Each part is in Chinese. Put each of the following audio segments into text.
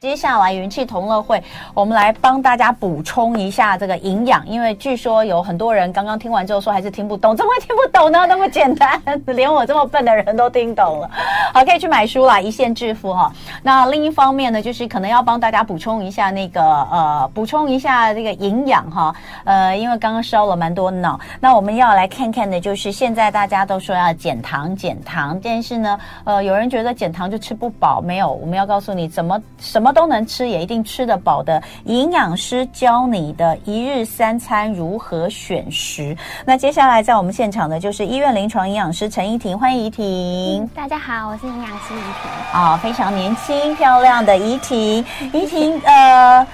接下来元气同乐会，我们来帮大家补充一下这个营养，因为据说有很多人刚刚听完之后说还是听不懂，怎么会听不懂呢？那么简单，连我这么笨的人都听懂了。好，可以去买书啦，一线致富哈。那另一方面呢，就是可能要帮大家补充一下那个呃，补充一下这个营养哈。呃，因为刚刚烧了蛮多脑，那我们要来看看的就是现在大家都说要减糖减糖，但是呢，呃，有人觉得减糖就吃不饱，没有，我们要告诉你怎么什么。都能吃，也一定吃得饱的营养师教你的一日三餐如何选食。那接下来在我们现场的就是医院临床营养师陈怡婷，欢迎怡婷。嗯。大家好，我是营养师怡婷。啊、哦，非常年轻漂亮的怡婷。怡婷，呃。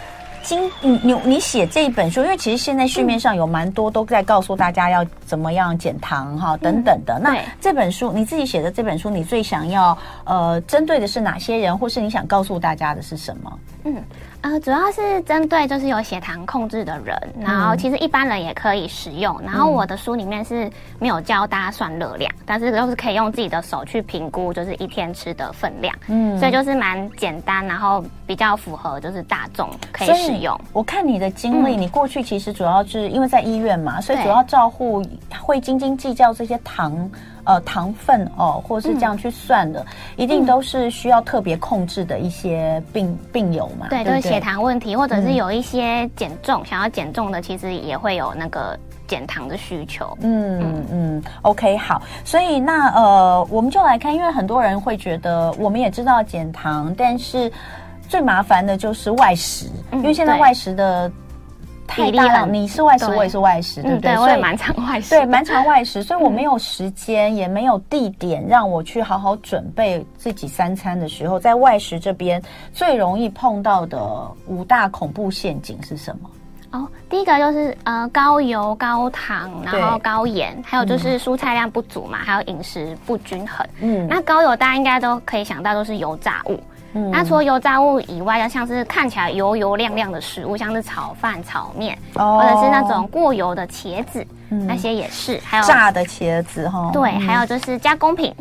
今你你你写这一本书，因为其实现在市面上有蛮多都在告诉大家要怎么样减糖哈等等的。那这本书你自己写的这本书，你最想要呃针对的是哪些人，或是你想告诉大家的是什么？嗯。呃，主要是针对就是有血糖控制的人，然后其实一般人也可以使用。然后我的书里面是没有教大家算热量，但是都是可以用自己的手去评估，就是一天吃的分量。嗯，所以就是蛮简单，然后比较符合就是大众可以使用。我看你的经历，你过去其实主要是因为在医院嘛，所以主要照顾会斤斤计较这些糖。呃，糖分哦，或是这样去算的，嗯、一定都是需要特别控制的一些病、嗯、病友嘛。对，对，对，就是血糖问题，或者是有一些减重、嗯、想要减重的，其实也会有那个减糖的需求。嗯嗯嗯。OK，好，所以那呃，我们就来看，因为很多人会觉得，我们也知道减糖，但是最麻烦的就是外食，嗯、因为现在外食的。太大了，你是外食，我也是外食，对不对？对，我也蛮常外食，对，蛮常外食，所以我没有时间，也没有地点让我去好好准备自己三餐的时候，在外食这边最容易碰到的五大恐怖陷阱是什么？哦，第一个就是呃高油高糖，然后高盐，还有就是蔬菜量不足嘛，还有饮食不均衡。嗯，那高油大家应该都可以想到都是油炸物。嗯、那除了油炸物以外，要像是看起来油油亮亮的食物，像是炒饭、炒面，哦、或者是那种过油的茄子，嗯、那些也是。还有炸的茄子哈。对，嗯、还有就是加工品，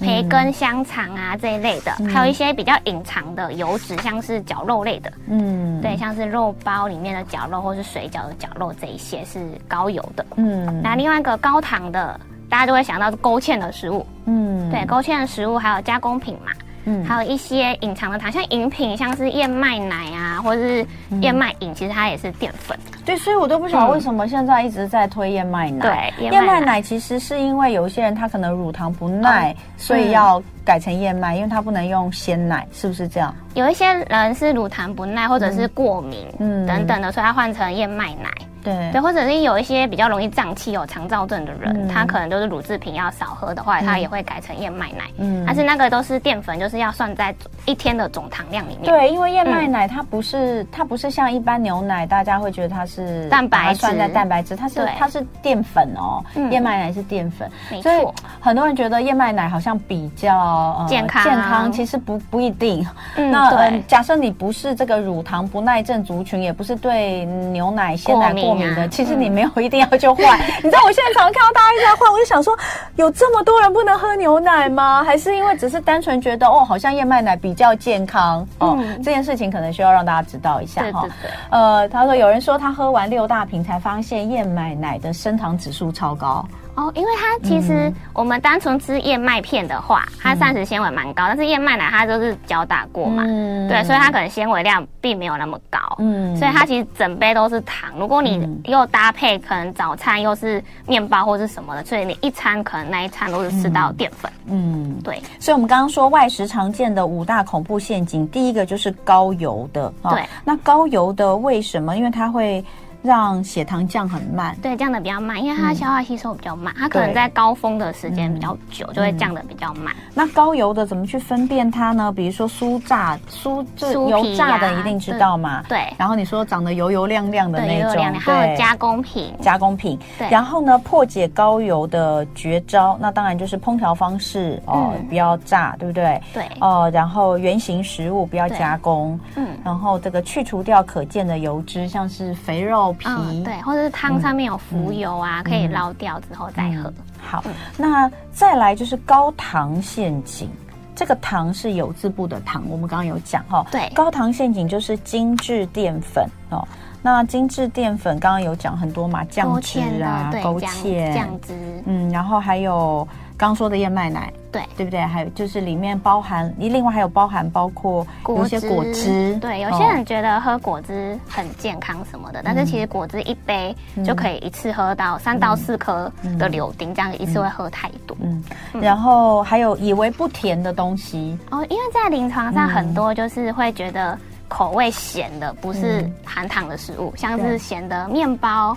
培根、香肠啊这一类的，嗯、还有一些比较隐藏的油脂，像是绞肉类的。嗯，对，像是肉包里面的绞肉，或是水饺的绞肉，这一些是高油的。嗯，那另外一个高糖的，大家就会想到是勾芡的食物。嗯，对，勾芡的食物还有加工品嘛。嗯，还有一些隐藏的糖，像饮品，像是燕麦奶啊，或者是燕麦饮，其实它也是淀粉。对，所以我都不晓得为什么现在一直在推燕麦奶。对，燕麦奶其实是因为有一些人他可能乳糖不耐，所以要改成燕麦，因为他不能用鲜奶，是不是这样？有一些人是乳糖不耐或者是过敏，嗯，等等的，所以他换成燕麦奶。对。对，或者是有一些比较容易胀气、有肠燥症的人，嗯、他可能就是乳制品要少喝的话，嗯、他也会改成燕麦奶。嗯，但是那个都是淀粉，就是要算在一天的总糖量里面。对，因为燕麦奶它不是、嗯、它不是像一般牛奶，大家会觉得它是蛋白质，算在蛋白质，它是它是淀粉哦。嗯、燕麦奶是淀粉，所以很多人觉得燕麦奶好像比较、呃、健康，健康其实不不一定。嗯，那假设你不是这个乳糖不耐症族群，也不是对牛奶、鲜奶过敏的，其实你没有一定要就换。你知道我现在常常看到大家一直在换，我就想说，有这么多人不能喝牛奶吗？还是因为只是单纯觉得哦，好像燕麦奶比较健康哦？这件事情可能需要让大家知道一下哈。呃，他说有人说他喝完六大瓶才发现燕麦奶的升糖指数超高。哦，因为它其实我们单纯吃燕麦片的话，嗯、它膳食纤维蛮高，但是燕麦奶它就是搅打过嘛，嗯、对，所以它可能纤维量并没有那么高，嗯，所以它其实整杯都是糖。如果你又搭配可能早餐又是面包或是什么的，所以你一餐可能那一餐都是吃到淀粉，嗯，对。所以我们刚刚说外食常见的五大恐怖陷阱，第一个就是高油的，哦、对，那高油的为什么？因为它会。让血糖降很慢，对，降的比较慢，因为它消化吸收比较慢，嗯、它可能在高峰的时间比较久，就会降的比较慢、嗯。那高油的怎么去分辨它呢？比如说酥炸、酥就油炸的一定知道嘛？对。然后你说长得油油亮亮的那种，亮亮还有加工品，加工品。对。然后呢，破解高油的绝招，那当然就是烹调方式哦，嗯、不要炸，对不对？对。哦、呃，然后原型食物不要加工，嗯。然后这个去除掉可见的油脂，像是肥肉。皮、嗯、对，或者是汤上面有浮油啊，嗯、可以捞掉之后再喝。好，嗯、那再来就是高糖陷阱，这个糖是有字部的糖，我们刚刚有讲哈。对，高糖陷阱就是精致淀粉哦。那精致淀粉刚刚有讲很多嘛，酱汁啊，勾芡，酱汁，嗯，然后还有刚说的燕麦奶，对，对不对？还有就是里面包含，另外还有包含包括有些果汁，对，有些人觉得喝果汁很健康什么的，哦、但是其实果汁一杯就可以一次喝到三到四颗的柳丁，嗯、这样一次会喝太多。嗯，嗯。然后还有以为不甜的东西。哦，因为在临床上很多就是会觉得。口味咸的不是含糖的食物，嗯、像是咸的面包、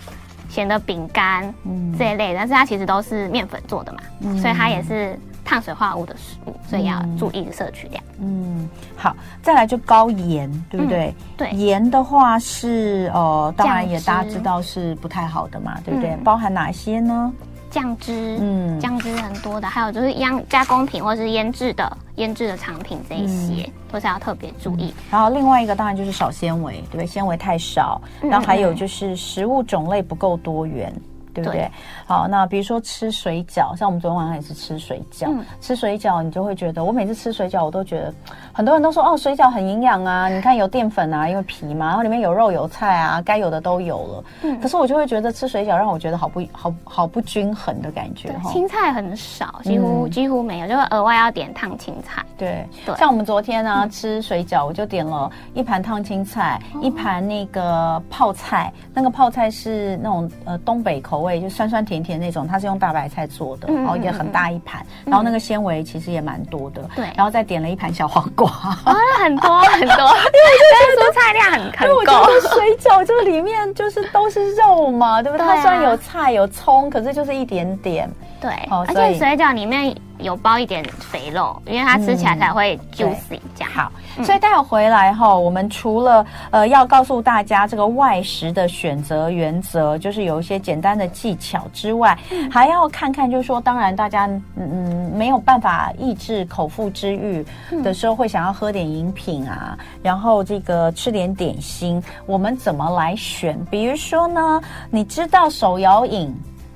咸的饼干、嗯、这一类，但是它其实都是面粉做的嘛，嗯、所以它也是碳水化合物的食物，所以要注意摄取量。嗯，好，再来就高盐，对不对？嗯、对，盐的话是呃，当然也大家知道是不太好的嘛，对不对？嗯、包含哪些呢？酱汁，嗯，酱汁很多的，还有就是腌加工品或是腌制的腌制的产品这一些，嗯、都是要特别注意。然后另外一个当然就是少纤维，对不对？纤维太少，然后还有就是食物种类不够多元。对不对？对好，那比如说吃水饺，像我们昨天晚上也是吃水饺。嗯、吃水饺，你就会觉得，我每次吃水饺，我都觉得很多人都说哦，水饺很营养啊，你看有淀粉啊，因为皮嘛，然后里面有肉有菜啊，该有的都有了。嗯，可是我就会觉得吃水饺让我觉得好不好好不均衡的感觉。青菜很少，几乎、嗯、几乎没有，就会额外要点烫青菜。对，对像我们昨天呢、吃水饺，我就点了一盘烫青菜，哦、一盘那个泡菜，那个泡菜是那种呃东北口味。就酸酸甜甜那种，它是用大白菜做的，然后也很大一盘，然后那个纤维其实也蛮多的。对，然后再点了一盘小黄瓜，很多很多，因为就是蔬菜量很很够。水饺这个里面就是都是肉嘛，对不对？它虽然有菜有葱，可是就是一点点。对，而且水饺里面。有包一点肥肉，因为它吃起来才会 juicy 这样。好，所以待会回来哈，我们除了呃要告诉大家这个外食的选择原则，就是有一些简单的技巧之外，还要看看就是说，当然大家嗯嗯没有办法抑制口腹之欲的时候，会想要喝点饮品啊，然后这个吃点点心，我们怎么来选？比如说呢，你知道手摇饮？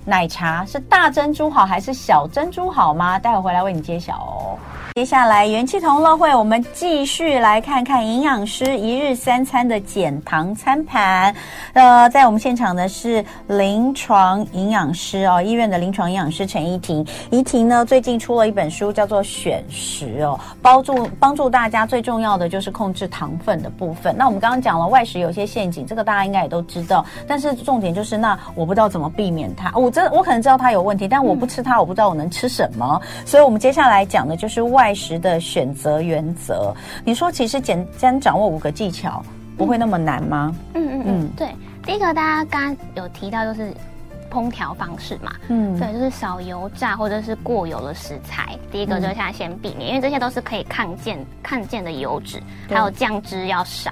奶茶是大珍珠好还是小珍珠好吗？待会回来为你揭晓哦。接下来元气同乐会，我们继续来看看营养师一日三餐的减糖餐盘。呃，在我们现场的是临床营养师哦，医院的临床营养师陈怡婷。怡婷呢，最近出了一本书，叫做《选食》哦，帮助帮助大家最重要的就是控制糖分的部分。那我们刚刚讲了外食有些陷阱，这个大家应该也都知道。但是重点就是，那我不知道怎么避免它。我真我可能知道它有问题，但我不吃它，我不知道我能吃什么。所以我们接下来讲的就是外。外食的选择原则，你说其实简单掌握五个技巧，不会那么难吗？嗯嗯嗯，嗯。对，第一个大家刚刚有提到就是烹调方式嘛，嗯，对，就是少油炸或者是过油的食材，第一个就是要先避免，嗯、因为这些都是可以看见看见的油脂，还有酱汁要少，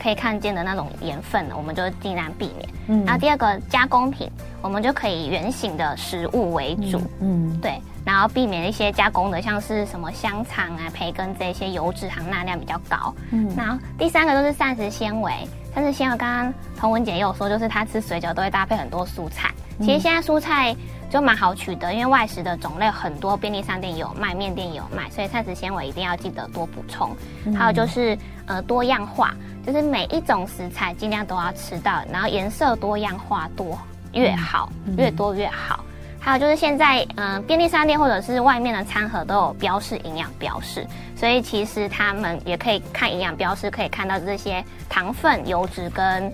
可以看见的那种盐分呢，我们就尽量避免。嗯，然后第二个加工品，我们就可以圆形的食物为主，嗯，嗯。对。然后避免一些加工的，像是什么香肠啊、培根这些油脂含钠量比较高。嗯，然后第三个就是膳食纤维，膳食纤维刚刚童文姐也有说，就是她吃水饺都会搭配很多蔬菜。其实现在蔬菜就蛮好取得，因为外食的种类很多，便利商店有卖，面店有卖，所以膳食纤维一定要记得多补充。还有就是呃多样化，就是每一种食材尽量都要吃到，然后颜色多样化多越好，越多越好。还有就是现在，嗯、呃，便利商店或者是外面的餐盒都有标示营养标示，所以其实他们也可以看营养标示，可以看到这些糖分、油脂跟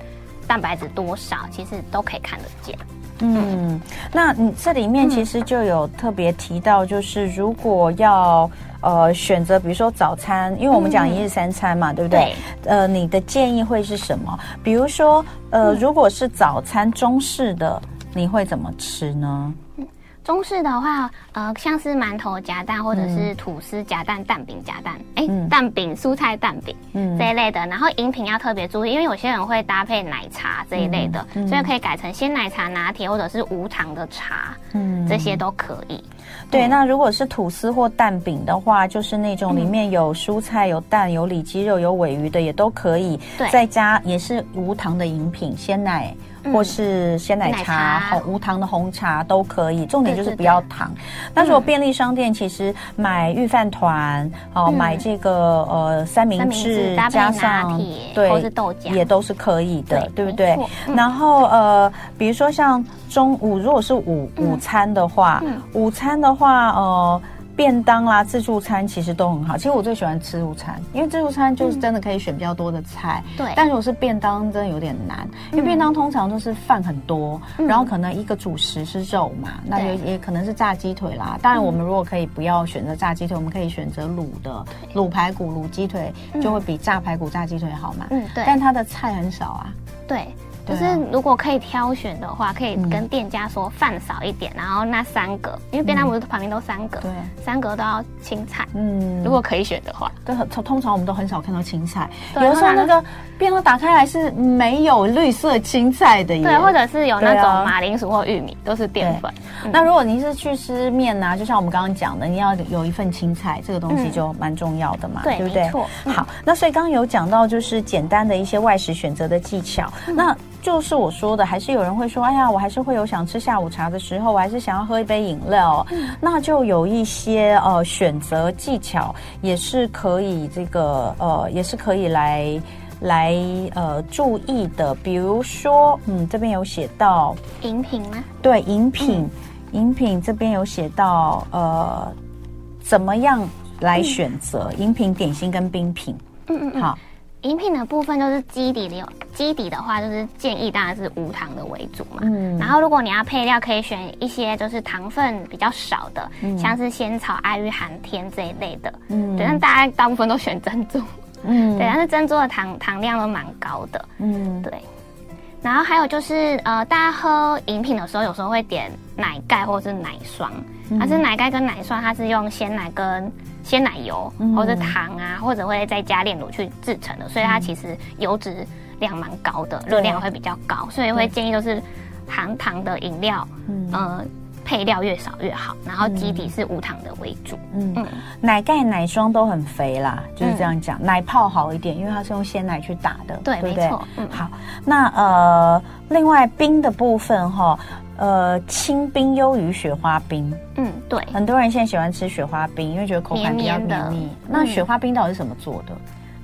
蛋白质多少，其实都可以看得见。嗯，那你这里面其实就有特别提到，就是如果要呃选择，比如说早餐，因为我们讲一日三餐嘛，嗯、对不对？对。呃，你的建议会是什么？比如说，呃，如果是早餐中式的，你会怎么吃呢？中式的话，呃，像是馒头夹蛋，或者是吐司夹蛋、蛋饼夹蛋，哎、嗯，蛋饼、蔬菜蛋饼，嗯，这一类的。然后饮品要特别注意，因为有些人会搭配奶茶这一类的，嗯嗯、所以可以改成鲜奶茶拿铁，或者是无糖的茶，嗯，这些都可以。对，那如果是吐司或蛋饼的话，就是那种里面有蔬菜、有蛋、有里脊肉、有尾鱼的，也都可以。对，再加也是无糖的饮品，鲜奶。或是鲜奶茶、红无糖的红茶都可以。重点就是不要糖。那如果便利商店其实买御饭团哦，买这个呃三明治加上对，或是豆浆也都是可以的，对不对？然后呃，比如说像中午如果是午午餐的话，午餐的话呃。便当啦，自助餐其实都很好。其实我最喜欢吃自助餐，因为自助餐就是真的可以选比较多的菜。对、嗯。但如果是便当，真的有点难，因为便当通常都是饭很多，嗯、然后可能一个主食是肉嘛，嗯、那也也可能是炸鸡腿啦。当然，我们如果可以不要选择炸鸡腿，我们可以选择卤的卤排骨、卤鸡腿，就会比炸排骨、炸鸡腿好嘛。嗯，对。但它的菜很少啊。对。就是如果可以挑选的话，可以跟店家说饭少一点，然后那三个，因为便当不是旁边都三个，对，三个都要青菜。嗯，如果可以选的话，对，通常我们都很少看到青菜，有的时候那个便当打开来是没有绿色青菜的，对，或者是有那种马铃薯或玉米，都是淀粉。那如果您是去吃面呐，就像我们刚刚讲的，你要有一份青菜，这个东西就蛮重要的嘛，对不对？好，那所以刚刚有讲到就是简单的一些外食选择的技巧，那。就是我说的，还是有人会说，哎呀，我还是会有想吃下午茶的时候，我还是想要喝一杯饮料，嗯、那就有一些呃选择技巧，也是可以这个呃，也是可以来来呃注意的。比如说，嗯，这边有写到饮品吗？对，饮品，饮、嗯、品这边有写到呃，怎么样来选择饮、嗯、品、点心跟冰品？嗯嗯，嗯，好。饮品的部分就是基底的有基底的话，就是建议当然是无糖的为主嘛。嗯。然后如果你要配料，可以选一些就是糖分比较少的，嗯、像是仙草、爱玉、寒天这一类的。嗯。对，但大家大部分都选珍珠。嗯。对，但是珍珠的糖糖量都蛮高的。嗯。对。然后还有就是呃，大家喝饮品的时候，有时候会点奶盖或者是奶霜。嗯。但是奶盖跟奶霜，它是用鲜奶跟。鲜奶油或者糖啊，或者会再加炼乳去制成的，所以它其实油脂量蛮高的，热量会比较高，所以会建议都是含糖的饮料，嗯，呃，配料越少越好，然后基底是无糖的为主。嗯，嗯，奶盖、奶霜都很肥啦，就是这样讲。嗯、奶泡好一点，因为它是用鲜奶去打的，对，对不对？没错。嗯，好，那呃，另外冰的部分哈。呃，清冰优于雪花冰。嗯，对，很多人现在喜欢吃雪花冰，因为觉得口感比较绵密。那雪花冰到底是怎么做的？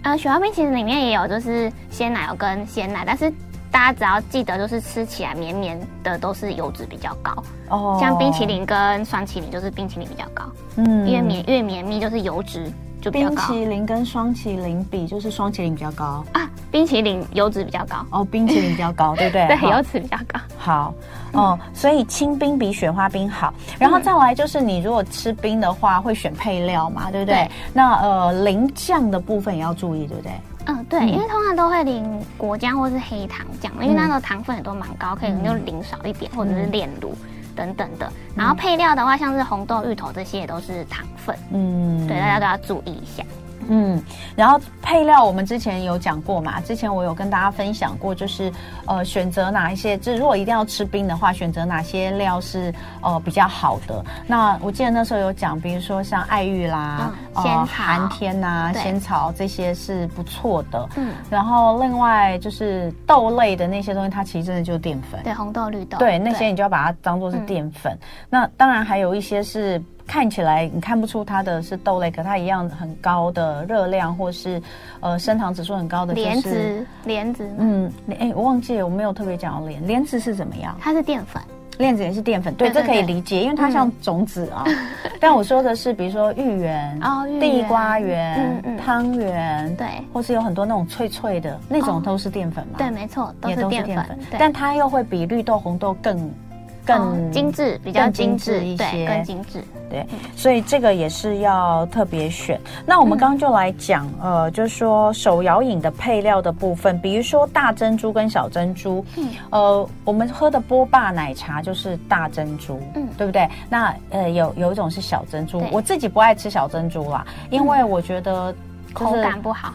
呃，雪花冰其实里面也有，就是鲜奶油跟鲜奶，但是大家只要记得，就是吃起来绵绵的，都是油脂比较高。哦，像冰淇淋跟双淇淋，就是冰淇淋比较高。嗯，越绵越绵密，就是油脂就比较高。冰淇淋跟双淇淋比，就是双淇淋比较高啊。冰淇淋油脂比较高哦，冰淇淋比较高，对不对？对，油脂比较高。好，哦，所以清冰比雪花冰好。然后再来就是，你如果吃冰的话，会选配料嘛，对不对？那呃，淋酱的部分也要注意，对不对？嗯，对，因为通常都会淋果酱或是黑糖酱，因为那个糖分也都蛮高，可以就淋少一点，或者是炼乳等等的。然后配料的话，像是红豆、芋头这些也都是糖分，嗯，对，大家都要注意一下。嗯，然后配料我们之前有讲过嘛，之前我有跟大家分享过，就是呃选择哪一些，就是如果一定要吃冰的话，选择哪些料是呃比较好的。那我记得那时候有讲，比如说像爱玉啦、嗯、仙、寒天呐、仙草这些是不错的。嗯，然后另外就是豆类的那些东西，它其实真的就是淀粉。对，红豆、绿豆。对，那些你就要把它当做是淀粉。嗯、那当然还有一些是。看起来你看不出它的是豆类，可它一样很高的热量，或是呃升糖指数很高的，就是莲子。莲子，嗯，哎，我忘记了，我没有特别讲到莲。莲子是怎么样？它是淀粉，莲子也是淀粉，对，这可以理解，因为它像种子啊。嗯、但我说的是，比如说芋圆、哦、地瓜圆、汤圆，对，或是有很多那种脆脆的那种，都是淀粉嘛、哦？对，没错，都是淀粉，但它又会比绿豆、红豆更。更精致，比较精致一些，更精致。对，所以这个也是要特别选。那我们刚刚就来讲，呃，就是说手摇饮的配料的部分，比如说大珍珠跟小珍珠。嗯。呃，我们喝的波霸奶茶就是大珍珠，嗯，对不对？那呃，有有一种是小珍珠，我自己不爱吃小珍珠啦，因为我觉得口感不好。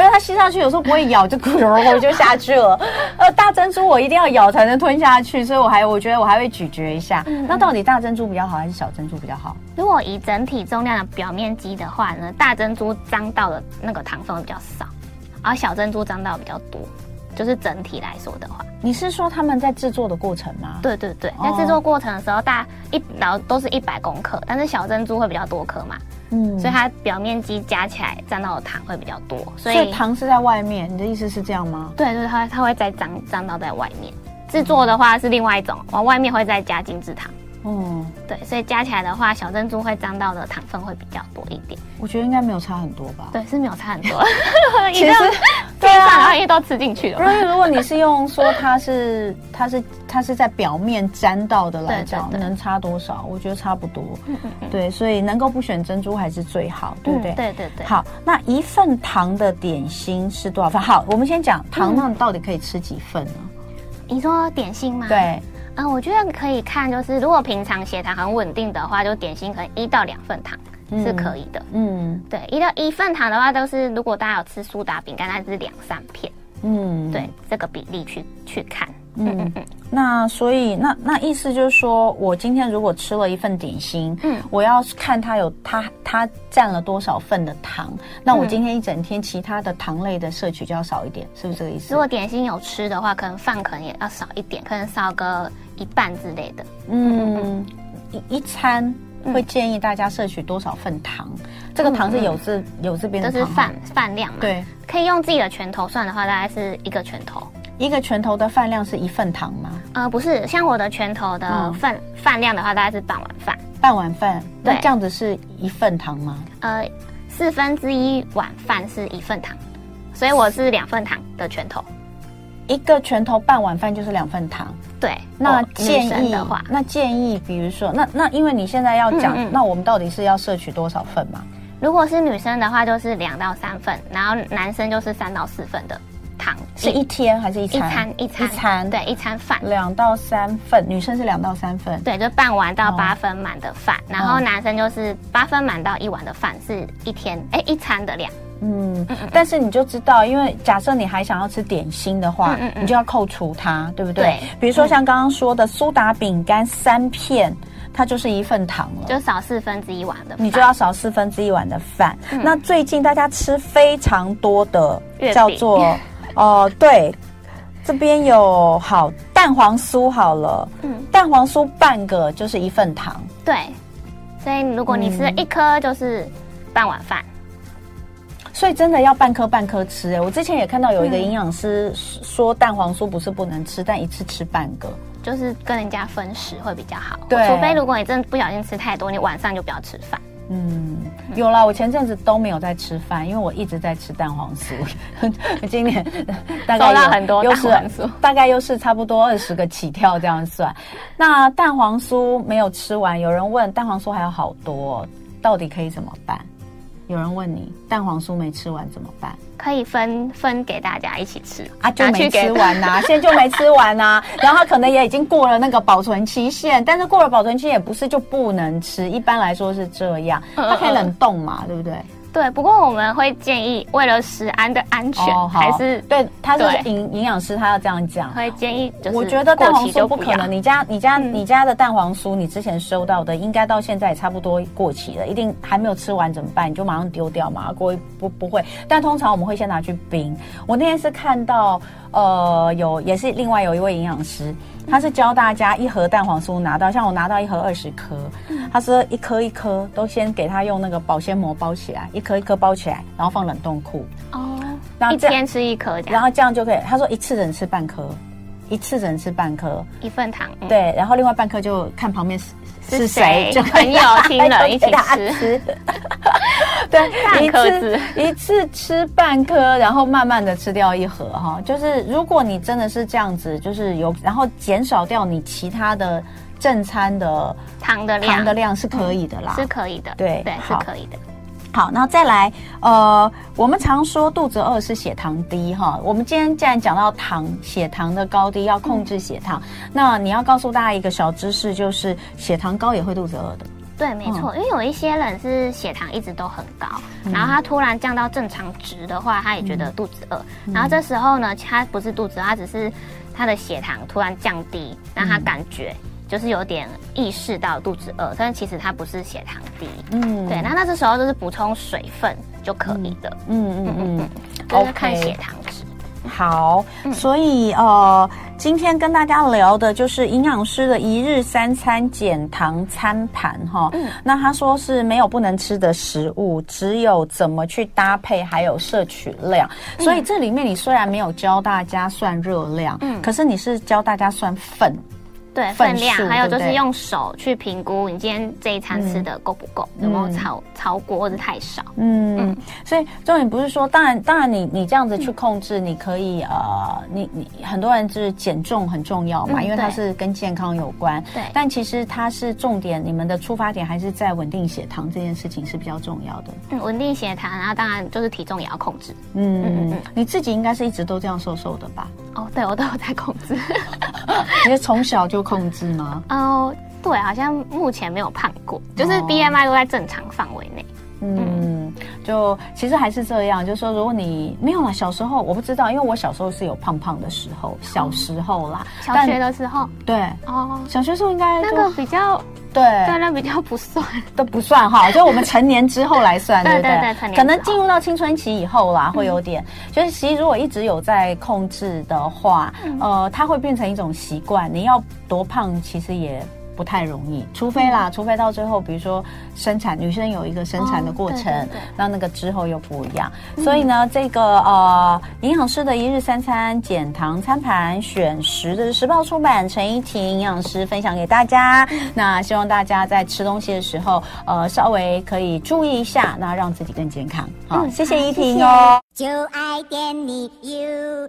因为它吸上去有时候不会咬，就咕噜就下去了。呃，大珍珠我一定要咬才能吞下去，所以我还我觉得我还会咀嚼一下。嗯、那到底大珍珠比较好还是小珍珠比较好？如果以整体重量的表面积的话呢，大珍珠脏到的那个糖分会比较少，而小珍珠脏到的比较多。就是整体来说的话，你是说他们在制作的过程吗？对对对，在制作过程的时候，大一然后都是一百公克，但是小珍珠会比较多颗嘛，嗯，所以它表面积加起来沾到的糖会比较多，所以，糖是在外面。你的意思是这样吗？对对，它它会再沾沾到在外面。制作的话是另外一种，往外面会再加精制糖。嗯，对，所以加起来的话，小珍珠会沾到的糖分会比较多一点。我觉得应该没有差很多吧？对，是没有差很多。其实，对啊，因为都吃进去了。因为如果你是用说它是它是它是在表面沾到的来讲，能差多少？我觉得差不多。嗯嗯嗯。对，所以能够不选珍珠还是最好，对不对？对对对。好，那一份糖的点心是多少份？好，我们先讲糖，那到底可以吃几份呢？你说点心吗？对。嗯，我觉得可以看，就是如果平常血糖很稳定的话，就点心可能一到两份糖是可以的。嗯，对，一到一份糖的话，都是如果大家有吃苏打饼干，那是两三片。嗯，对，这个比例去去看。嗯嗯嗯。那所以那那意思就是说，我今天如果吃了一份点心，嗯，我要看它有它它占了多少份的糖，那我今天一整天其他的糖类的摄取就要少一点，是不是这个意思？如果点心有吃的话，可能饭可能也要少一点，可能少个一半之类的。嗯，一一餐会建议大家摄取多少份糖？这个糖是有这有这边的，这是饭饭量嘛？对，可以用自己的拳头算的话，大概是一个拳头。一个拳头的饭量是一份糖吗？呃，不是，像我的拳头的份饭量的话，大概是半碗饭。半碗饭，那这样子是一份糖吗？呃，四分之一碗饭是一份糖，所以我是两份糖的拳头。一个拳头半碗饭就是两份糖。对，那建议的话，那建议，比如说，那那因为你现在要讲，那我们到底是要摄取多少份嘛？如果是女生的话，就是两到三份，然后男生就是三到四份的。糖是一天还是一餐？一餐一餐，一餐。对一餐饭。两到三份，女生是两到三份，对，就半碗到八分满的饭，哦、然后男生就是八分满到一碗的饭是一天哎一餐的量。嗯，但是你就知道，因为假设你还想要吃点心的话，嗯嗯嗯，你就要扣除它，对不对？对，比如说像刚刚说的苏打饼干三片，它就是一份糖了，就少四分之一碗的，你就要少四分之一碗的饭。嗯、那最近大家吃非常多的叫做。哦、呃，对，这边有好蛋黄酥好了，嗯，蛋黄酥半个就是一份糖，对，所以如果你吃一颗就是半碗饭，所以真的要半颗半颗吃。哎，我之前也看到有一个营养师说蛋黄酥不是不能吃，但一次吃半个，就是跟人家分食会比较好。对，除非如果你真的不小心吃太多，你晚上就不要吃饭。嗯，有啦，我前阵子都没有在吃饭，因为我一直在吃蛋黄酥。今年大概有很多蛋黄酥，大概又是差不多二十个起跳这样算。那蛋黄酥没有吃完，有人问蛋黄酥还有好多，到底可以怎么办？有人问你蛋黄酥没吃完怎么办？可以分分给大家一起吃啊，就没吃完呐、啊，现在就没吃完呐、啊。然后它可能也已经过了那个保存期限，但是过了保存期也不是就不能吃，一般来说是这样，它可以冷冻嘛，对不对？对，不过我们会建议，为了食安的安全，哦、还是对他是营营养师，他要这样讲。会建议，我觉得蛋黄酥不可能。你家、你家、嗯、你家的蛋黄酥，你之前收到的，应该到现在也差不多过期了，一定还没有吃完怎么办？你就马上丢掉嘛？过不不会，但通常我们会先拿去冰。我那天是看到，呃，有也是另外有一位营养师。他是教大家一盒蛋黄酥拿到，像我拿到一盒二十颗，他说一颗一颗都先给他用那个保鲜膜包起来，一颗一颗包起来，然后放冷冻库。哦，然后一天吃一颗，然后这样就可以。他说一次只能吃半颗，一次只能吃半颗，一份糖。嗯、对，然后另外半颗就看旁边是是谁，就朋友亲人一起吃。对，一次一次吃半颗，然后慢慢的吃掉一盒哈。就是如果你真的是这样子，就是有然后减少掉你其他的正餐的糖的量，糖的量是可以的啦，是可以的。对对，是可以的。好，那再来，呃，我们常说肚子饿是血糖低哈。我们今天既然讲到糖，血糖的高低要控制血糖，那你要告诉大家一个小知识，就是血糖高也会肚子饿的。对，没错，因为有一些人是血糖一直都很高，嗯、然后他突然降到正常值的话，他也觉得肚子饿。嗯、然后这时候呢，他不是肚子饿，他只是他的血糖突然降低，让他感觉就是有点意识到肚子饿，但其实他不是血糖低。嗯，对，那那这时候就是补充水分就可以的。嗯嗯嗯嗯，就是看血糖值。好，嗯、所以呃，今天跟大家聊的就是营养师的一日三餐减糖餐盘哈。嗯，那他说是没有不能吃的食物，只有怎么去搭配，还有摄取量。嗯、所以这里面你虽然没有教大家算热量，嗯，可是你是教大家算份。对分量，还有就是用手去评估你今天这一餐吃的够不够，嗯、有没有超超过或者太少。嗯，嗯，所以重点不是说，当然当然你你这样子去控制，你可以呃，你你很多人就是减重很重要嘛，嗯、因为它是跟健康有关。对，但其实它是重点，你们的出发点还是在稳定血糖这件事情是比较重要的。嗯，稳定血糖，然后当然就是体重也要控制。嗯嗯嗯，你自己应该是一直都这样瘦瘦的吧？哦，对，我都有在控制。你是从小就控制吗？哦，对，好像目前没有胖过，就是 BMI 都在正常范围内。嗯，就其实还是这样，就是说，如果你没有啦，小时候我不知道，因为我小时候是有胖胖的时候，小时候啦，小学的时候，对，哦，小学时候应该那个比较，对，但，那比较不算，都不算哈，就我们成年之后来算，对不对？对，可能进入到青春期以后啦，会有点，就是其实如果一直有在控制的话，呃，它会变成一种习惯，你要多胖，其实也。不太容易，除非啦，嗯、除非到最后，比如说生产，女生有一个生产的过程，那、哦、那，那个之后又不一样。嗯、所以呢，这个呃，营养师的一日三餐减糖餐盘选食的时报出版，陈怡婷营养师分享给大家。嗯、那希望大家在吃东西的时候，呃，稍微可以注意一下，那让自己更健康。好，嗯、谢谢怡婷哦。就爱点你 UFO